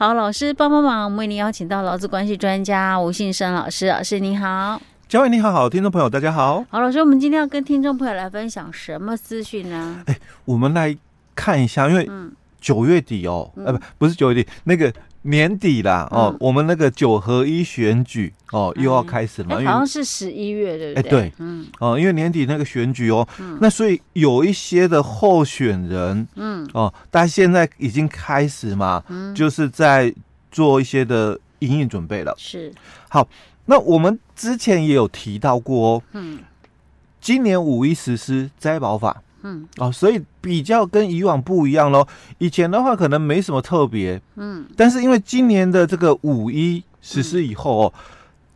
好，老师帮帮忙，我们为您邀请到劳资关系专家吴信生老师，老师你好，嘉伟你好，好，听众朋友大家好。好，老师，我们今天要跟听众朋友来分享什么资讯呢？哎，我们来看一下，因为九月底哦，呃、嗯，不，不是九月底，那个。年底啦，哦，嗯、我们那个九合一选举哦，又要开始了嘛？好像是十一月，对不对？哎，对，嗯，哦，因为年底那个选举哦，嗯、那所以有一些的候选人，嗯，哦，但现在已经开始嘛，嗯，就是在做一些的营运准备了。是，好，那我们之前也有提到过哦，嗯，今年五一实施灾保法。嗯。哦，所以比较跟以往不一样喽。以前的话可能没什么特别，嗯，但是因为今年的这个五一实施以后哦，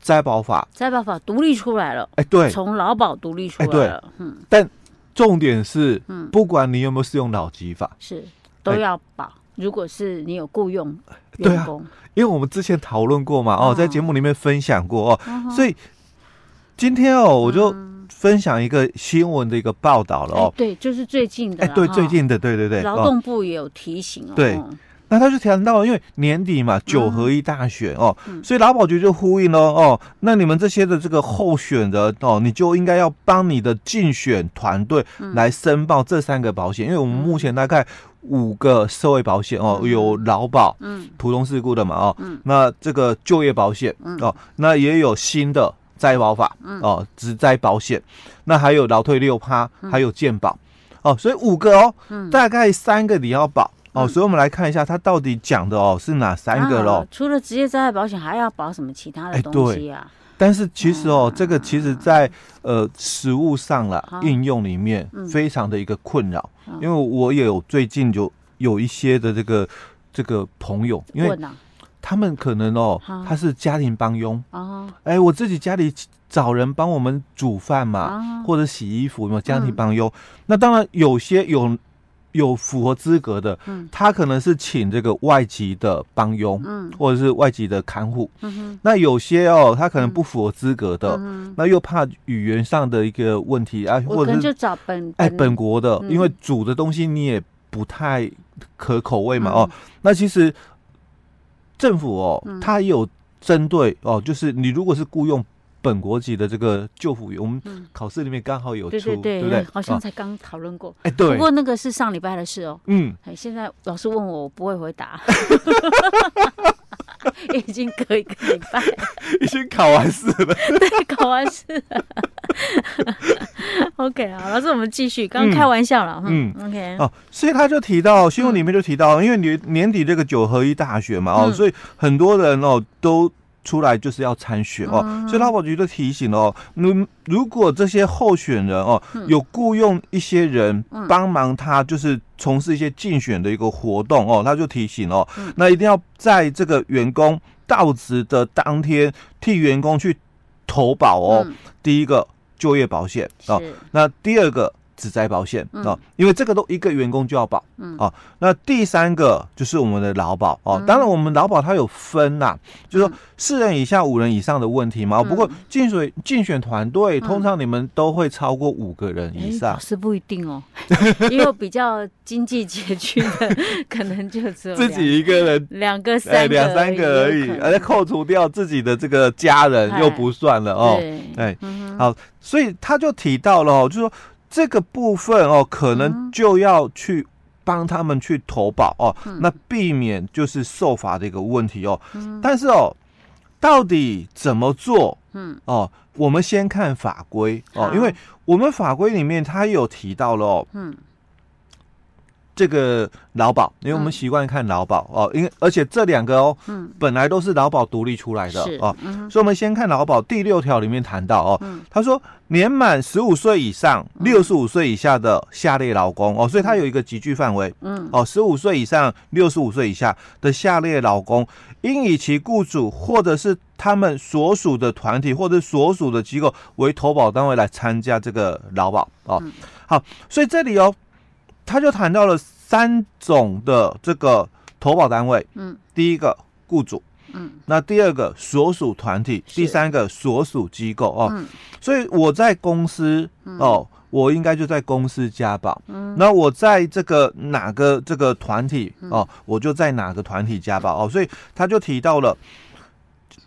灾保法。灾保法独立出来了，哎，对，从劳保独立出来了，对，嗯，但重点是，嗯，不管你有没有适用劳基法，是都要保。如果是你有雇佣员工，因为我们之前讨论过嘛，哦，在节目里面分享过哦，所以今天哦，我就。分享一个新闻的一个报道了哦，对，就是最近的，哎，对，最近的，对对对，劳动部也有提醒哦，对，那他就谈到，因为年底嘛，九合一大选哦，所以劳保局就呼应了哦，那你们这些的这个候选人哦，你就应该要帮你的竞选团队来申报这三个保险，因为我们目前大概五个社会保险哦，有劳保，嗯，普通事故的嘛哦，那这个就业保险哦，那也有新的。灾保法哦，职灾保险，那还有劳退六趴，还有健保。哦，所以五个哦，大概三个你要保。哦，所以我们来看一下它到底讲的哦是哪三个喽？除了职业灾害保险，还要保什么其他的东西啊？但是其实哦，这个其实在呃实物上了应用里面非常的一个困扰，因为我也有最近就有一些的这个这个朋友，因为。他们可能哦，他是家庭帮佣。哦，哎，我自己家里找人帮我们煮饭嘛，或者洗衣服，有没有家庭帮佣？那当然有些有有符合资格的，他可能是请这个外籍的帮佣，嗯。或者是外籍的看护。那有些哦，他可能不符合资格的，那又怕语言上的一个问题啊，或者是就找本哎本国的，因为煮的东西你也不太可口味嘛哦，那其实。政府哦，他也有针对哦，就是你如果是雇佣本国籍的这个救护员，我们考试里面刚好有出，对对对，好像才刚讨论过。哎，对，不过那个是上礼拜的事哦。嗯，哎，现在老师问我，我不会回答。已经隔一个礼拜，已经考完试了。对，考完试了。OK 啊，老师，我们继续。刚刚开玩笑了，嗯，嗯，OK。哦，所以他就提到新闻里面就提到，因为年年底这个九合一大选嘛，哦，所以很多人哦都。出来就是要参选哦，嗯、所以劳保局就提醒了哦，如如果这些候选人哦有雇佣一些人帮忙他，就是从事一些竞选的一个活动哦，他就提醒哦，那一定要在这个员工到职的当天替员工去投保哦。第一个就业保险哦，那第二个。职灾保险哦，因为这个都一个员工就要保，嗯。哦，那第三个就是我们的劳保哦，当然我们劳保它有分呐，就是说四人以下、五人以上的问题嘛。不过竞选竞选团队通常你们都会超过五个人以上，是不一定哦，因为比较经济拮据的 可能就只有自己一个人，两个、三个、两三个而已，而且扣除掉自己的这个家人又不算了哦。哎，好，所以他就提到了哦，就是说。这个部分哦，可能就要去帮他们去投保哦，嗯、那避免就是受罚的一个问题哦。嗯、但是哦，到底怎么做？嗯哦，我们先看法规哦，因为我们法规里面他有提到了哦。嗯。这个劳保，因为我们习惯看劳保哦，因为而且这两个哦，嗯，本来都是劳保独立出来的哦，所以我们先看劳保第六条里面谈到哦，他说年满十五岁以上、六十五岁以下的下列劳工哦，所以它有一个集聚范围，嗯，哦，十五岁以上、六十五岁以下的下列劳工，应以其雇主或者是他们所属的团体或者所属的机构为投保单位来参加这个劳保哦，好，所以这里哦。他就谈到了三种的这个投保单位，嗯，第一个雇主，嗯，那第二个所属团体，第三个所属机构哦，所以我在公司哦，我应该就在公司加保。嗯，那我在这个哪个这个团体哦，我就在哪个团体加保哦。所以他就提到了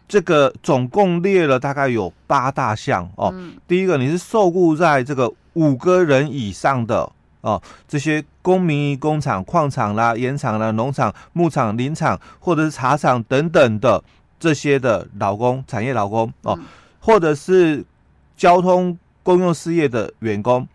这个总共列了大概有八大项哦。第一个，你是受雇在这个五个人以上的哦，这些公民工厂、矿场啦、盐场啦、农场、牧场、林场或者是茶厂等等的这些的劳工、产业劳工哦，或者是交通。公用事业的员工，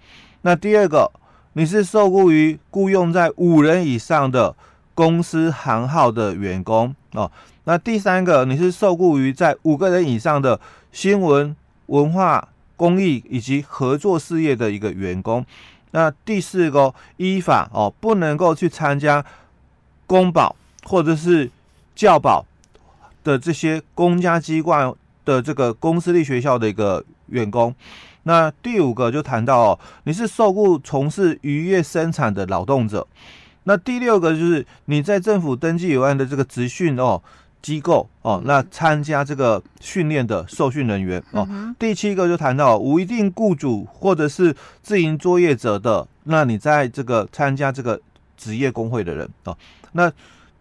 那第二个，你是受雇于雇佣在五人以上的公司行号的员工哦。那第三个，你是受雇于在五个人以上的新闻、文化、公益以及合作事业的一个员工。那第四个，依法哦，不能够去参加公保或者是教保的这些公家机关的这个公私立学校的一个员工。那第五个就谈到哦，你是受雇从事渔业生产的劳动者。那第六个就是你在政府登记有案的这个职训哦机构哦，那参加这个训练的受训人员哦。第七个就谈到无一定雇主或者是自营作业者的，那你在这个参加这个职业工会的人哦。那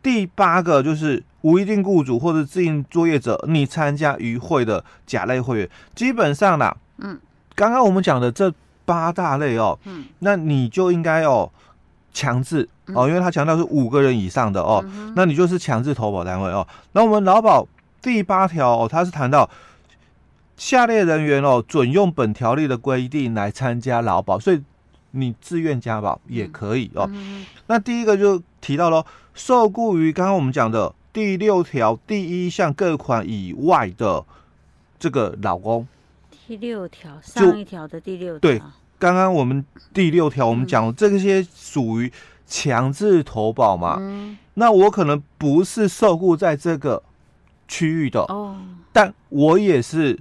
第八个就是无一定雇主或者自营作业者，你参加与会的甲类会员，基本上啦，嗯。刚刚我们讲的这八大类哦，嗯，那你就应该哦强制哦，因为他强调是五个人以上的哦，嗯、那你就是强制投保单位哦。那我们劳保第八条哦，它是谈到下列人员哦准用本条例的规定来参加劳保，所以你自愿加保也可以哦。嗯、那第一个就提到了受雇于刚刚我们讲的第六条第一项各款以外的这个劳工。第六条，上一条的第六条。对，刚刚我们第六条我们讲这些属于强制投保嘛。嗯。那我可能不是受雇在这个区域的哦，但我也是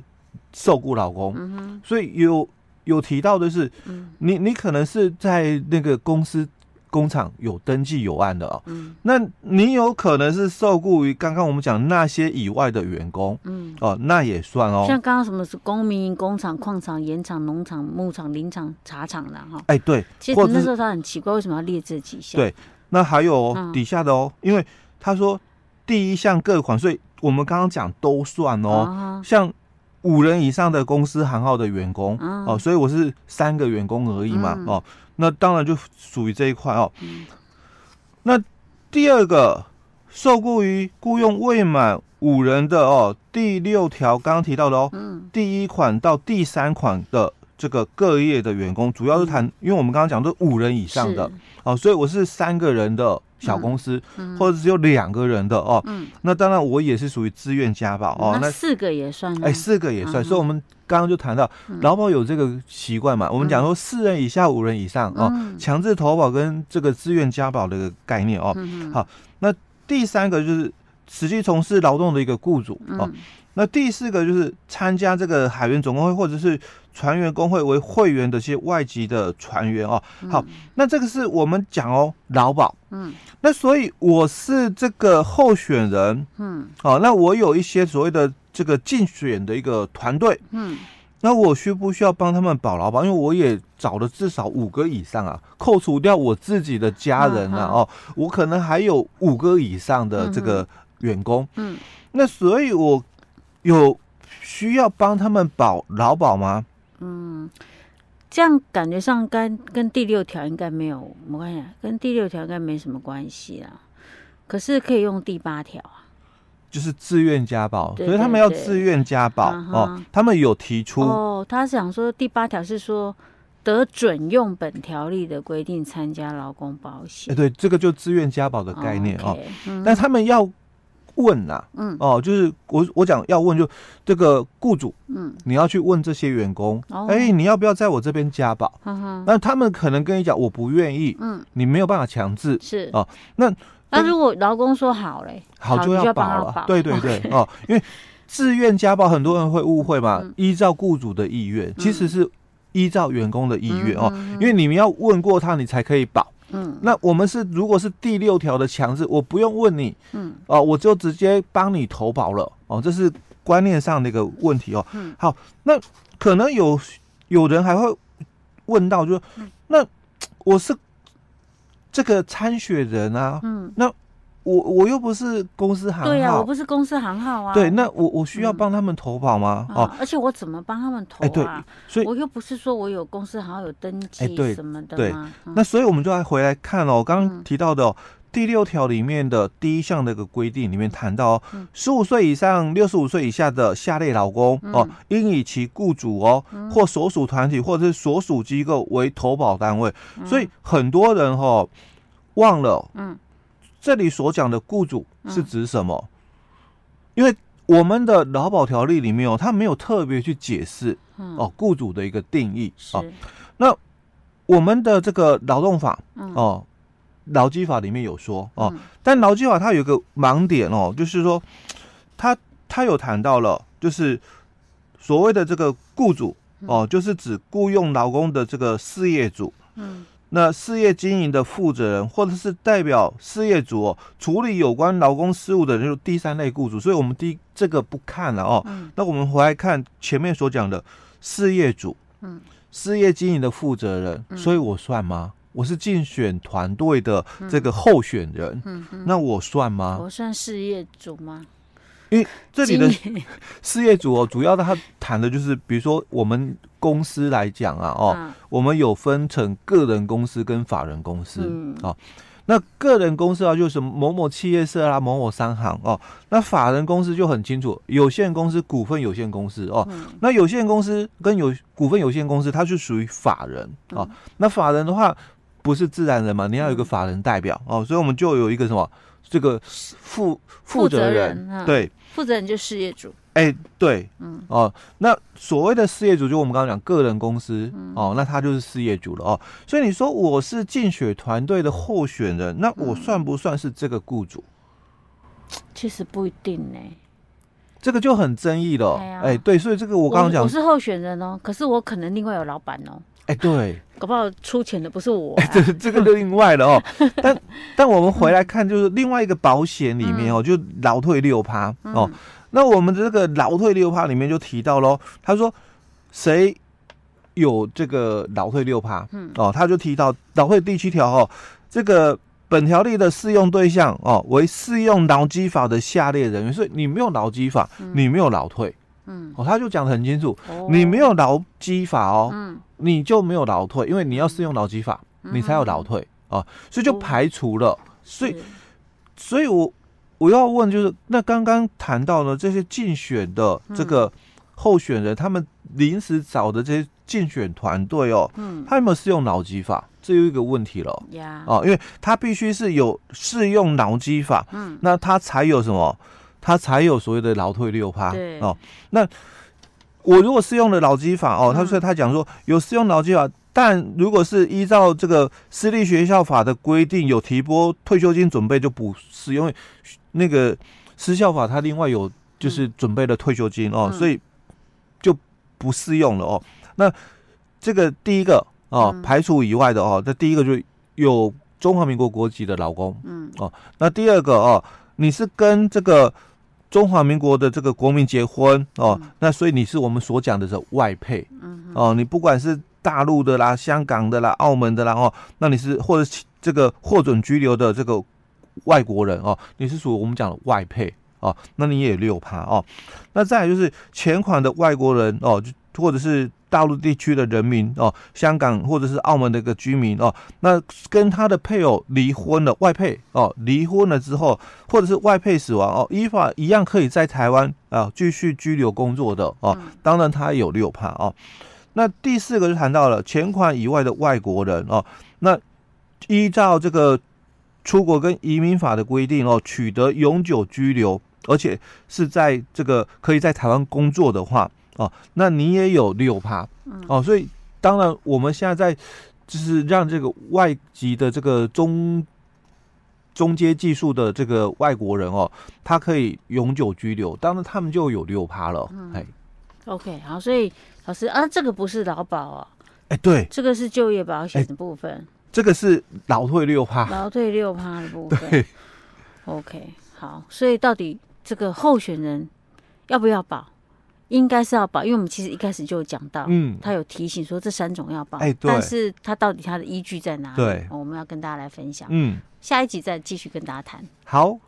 受雇老公。嗯。所以有有提到的是，嗯，你你可能是在那个公司。工厂有登记有案的哦，嗯，那你有可能是受雇于刚刚我们讲那些以外的员工，嗯，哦，那也算哦。像刚刚什么是公民营工厂、矿场、盐场、农场、牧场、林场、茶厂的哈？哎，对。其实那时候他很奇怪，为什么要列这几项？对，那还有、哦嗯、底下的哦，因为他说第一项各款，所以我们刚刚讲都算哦。啊、像五人以上的公司行号的员工、啊、哦，所以我是三个员工而已嘛，嗯、哦。那当然就属于这一块哦。那第二个，受雇于雇佣未满五人的哦，第六条刚刚提到的哦，第一款到第三款的这个各业的员工，主要是谈，因为我们刚刚讲的五人以上的哦，所以我是三个人的。小公司，嗯嗯、或者只有两个人的哦，嗯、那当然我也是属于自愿加保哦。那四个也算，哎，四个也算。嗯、所以，我们刚刚就谈到劳保有这个习惯嘛。嗯、我们讲说四人以下、五人以上哦，强、嗯、制投保跟这个自愿加保的一个概念哦。嗯、好，那第三个就是实际从事劳动的一个雇主哦。嗯那第四个就是参加这个海员总工会或者是船员工会为会员的一些外籍的船员哦。好，那这个是我们讲哦，劳保。嗯，那所以我是这个候选人。嗯，好，那我有一些所谓的这个竞选的一个团队。嗯，那我需不需要帮他们保劳保？因为我也找了至少五个以上啊，扣除掉我自己的家人啊，哦，我可能还有五个以上的这个员工。嗯，那所以我。有需要帮他们保劳保吗？嗯，这样感觉上跟跟第六条应该没有什么关系，跟第六条应该没什么关系啦。可是可以用第八条啊，就是自愿加保，对对对，所以他们要自愿加保、uh huh、哦。他们有提出哦，他想说第八条是说得准用本条例的规定参加劳工保险。哎，对，这个就自愿加保的概念 okay, 哦。嗯、但他们要。问呐、啊，嗯，哦，就是我我讲要问，就这个雇主，嗯，你要去问这些员工，哎、哦。欸，你要不要在我这边加保？那、嗯、哼他们可能跟你讲，我不愿意，嗯，你没有办法强制，是。哦。那那如果劳工说好嘞，好就要保了，保。对对对，哦，因为自愿加保，很多人会误会嘛，嗯、依照雇主的意愿，其实是依照员工的意愿、嗯、哦，因为你们要问过他，你才可以保。嗯，那我们是如果是第六条的强制，我不用问你，嗯，哦，我就直接帮你投保了，哦，这是观念上的一个问题哦。嗯，好，那可能有有人还会问到，就说、嗯、那我是这个参选人啊，嗯，那。我我又不是公司行号，对呀、啊，我不是公司行号啊。对，那我我需要帮他们投保吗？嗯、哦，而且我怎么帮他们投啊？所以我又不是说我有公司行号有登记什么的对，嗯、那所以我们就来回来看哦，刚刚提到的、哦嗯、第六条里面的第一项的一个规定里面谈到哦，十五岁以上、六十五岁以下的下列劳工、嗯、哦，应以其雇主哦、嗯、或所属团体或者是所属机构为投保单位。嗯、所以很多人哈、哦、忘了，嗯。这里所讲的雇主是指什么？嗯、因为我们的劳保条例里面哦，他没有特别去解释哦，雇主的一个定义啊。那我们的这个劳动法哦，劳基法里面有说哦，但劳基法它有一个盲点哦，就是说，它它有谈到了，就是所谓的这个雇主哦，就是指雇佣劳工的这个事业主。嗯。那事业经营的负责人，或者是代表事业主哦，处理有关劳工事务的，就是第三类雇主。所以，我们第一这个不看了哦。嗯。那我们回来看前面所讲的事业主，嗯，事业经营的负责人，所以我算吗？我是竞选团队的这个候选人，嗯，那我算吗？我算事业主吗？因为这里的事业主哦，主要的他谈的就是，比如说我们公司来讲啊，哦，我们有分成个人公司跟法人公司，嗯，哦，那个人公司啊，就是某某企业社啦，某某商行哦，那法人公司就很清楚，有限公司、股份有限公司哦，那有限公司跟有股份有限公司，它是属于法人哦，那法人的话不是自然人嘛，你要有一个法人代表哦，所以我们就有一个什么这个负负责人，对。负责人就是事业主，哎、欸，对，嗯，哦，那所谓的事业主，就我们刚刚讲个人公司，嗯、哦，那他就是事业主了哦。所以你说我是竞选团队的候选人，那我算不算是这个雇主？其实不一定呢，这个就很争议了。哎、啊欸，对，所以这个我刚刚讲，我是候选人哦，可是我可能另外有老板哦。哎，欸、对，搞不好出钱的不是我、啊。哎、欸，这这个另外了哦。但但我们回来看，就是另外一个保险里面哦，嗯、就劳退六趴哦。嗯、那我们的这个劳退六趴里面就提到喽，他说谁有这个劳退六趴？嗯，哦，他就提到劳退第七条哦，这个本条例的适用对象哦为适用劳基法的下列人员，所以你没有劳基法，嗯、你没有劳退。嗯，哦，他就讲的很清楚，哦、你没有劳基法哦，嗯，你就没有劳退，因为你要适用劳基法，嗯、你才有劳退。啊，所以就排除了。哦、所以，所以我我要问，就是那刚刚谈到了这些竞选的这个候选人，嗯、他们临时找的这些竞选团队哦，嗯，他有没有适用脑机法？这有一个问题了，呀，哦，因为他必须是有适用脑机法，嗯，那他才有什么？他才有所谓的劳退六趴对哦。那我如果适用了脑机法哦，他说他讲说有适用脑机法，但如果是依照这个私立学校法的规定，有提拨退休金准备就不适用。那个私校法它另外有就是准备的退休金哦，所以就不适用了哦。那这个第一个哦，排除以外的哦，这第一个就有中华民国国籍的老公，嗯哦。那第二个哦，你是跟这个。中华民国的这个国民结婚哦，嗯、那所以你是我们所讲的是外配，嗯，哦，你不管是大陆的啦、香港的啦、澳门的啦哦，那你是或者这个获准居留的这个外国人哦，你是属于我们讲的外配哦，那你也有六趴哦，那再来就是前款的外国人哦，就或者是。大陆地区的人民哦，香港或者是澳门的一个居民哦，那跟他的配偶离婚了，外配哦，离婚了之后，或者是外配死亡哦，依法一样可以在台湾啊继续居留工作的哦，当然他有六趴哦。那第四个就谈到了前款以外的外国人哦，那依照这个出国跟移民法的规定哦，取得永久居留，而且是在这个可以在台湾工作的话。哦，那你也有六趴，哦，所以当然我们现在在就是让这个外籍的这个中中阶技术的这个外国人哦，他可以永久居留，当然他们就有六趴了。嗯，哎，OK，好，所以老师啊，这个不是劳保啊，哎，对，这个是就业保险的部分，这个是劳退六趴，劳退六趴的部分，对，OK，好，所以到底这个候选人要不要保？应该是要保，因为我们其实一开始就有讲到，嗯，他有提醒说这三种要保，哎，对，但是他到底他的依据在哪里？对，我们要跟大家来分享，嗯，下一集再继续跟大家谈。好。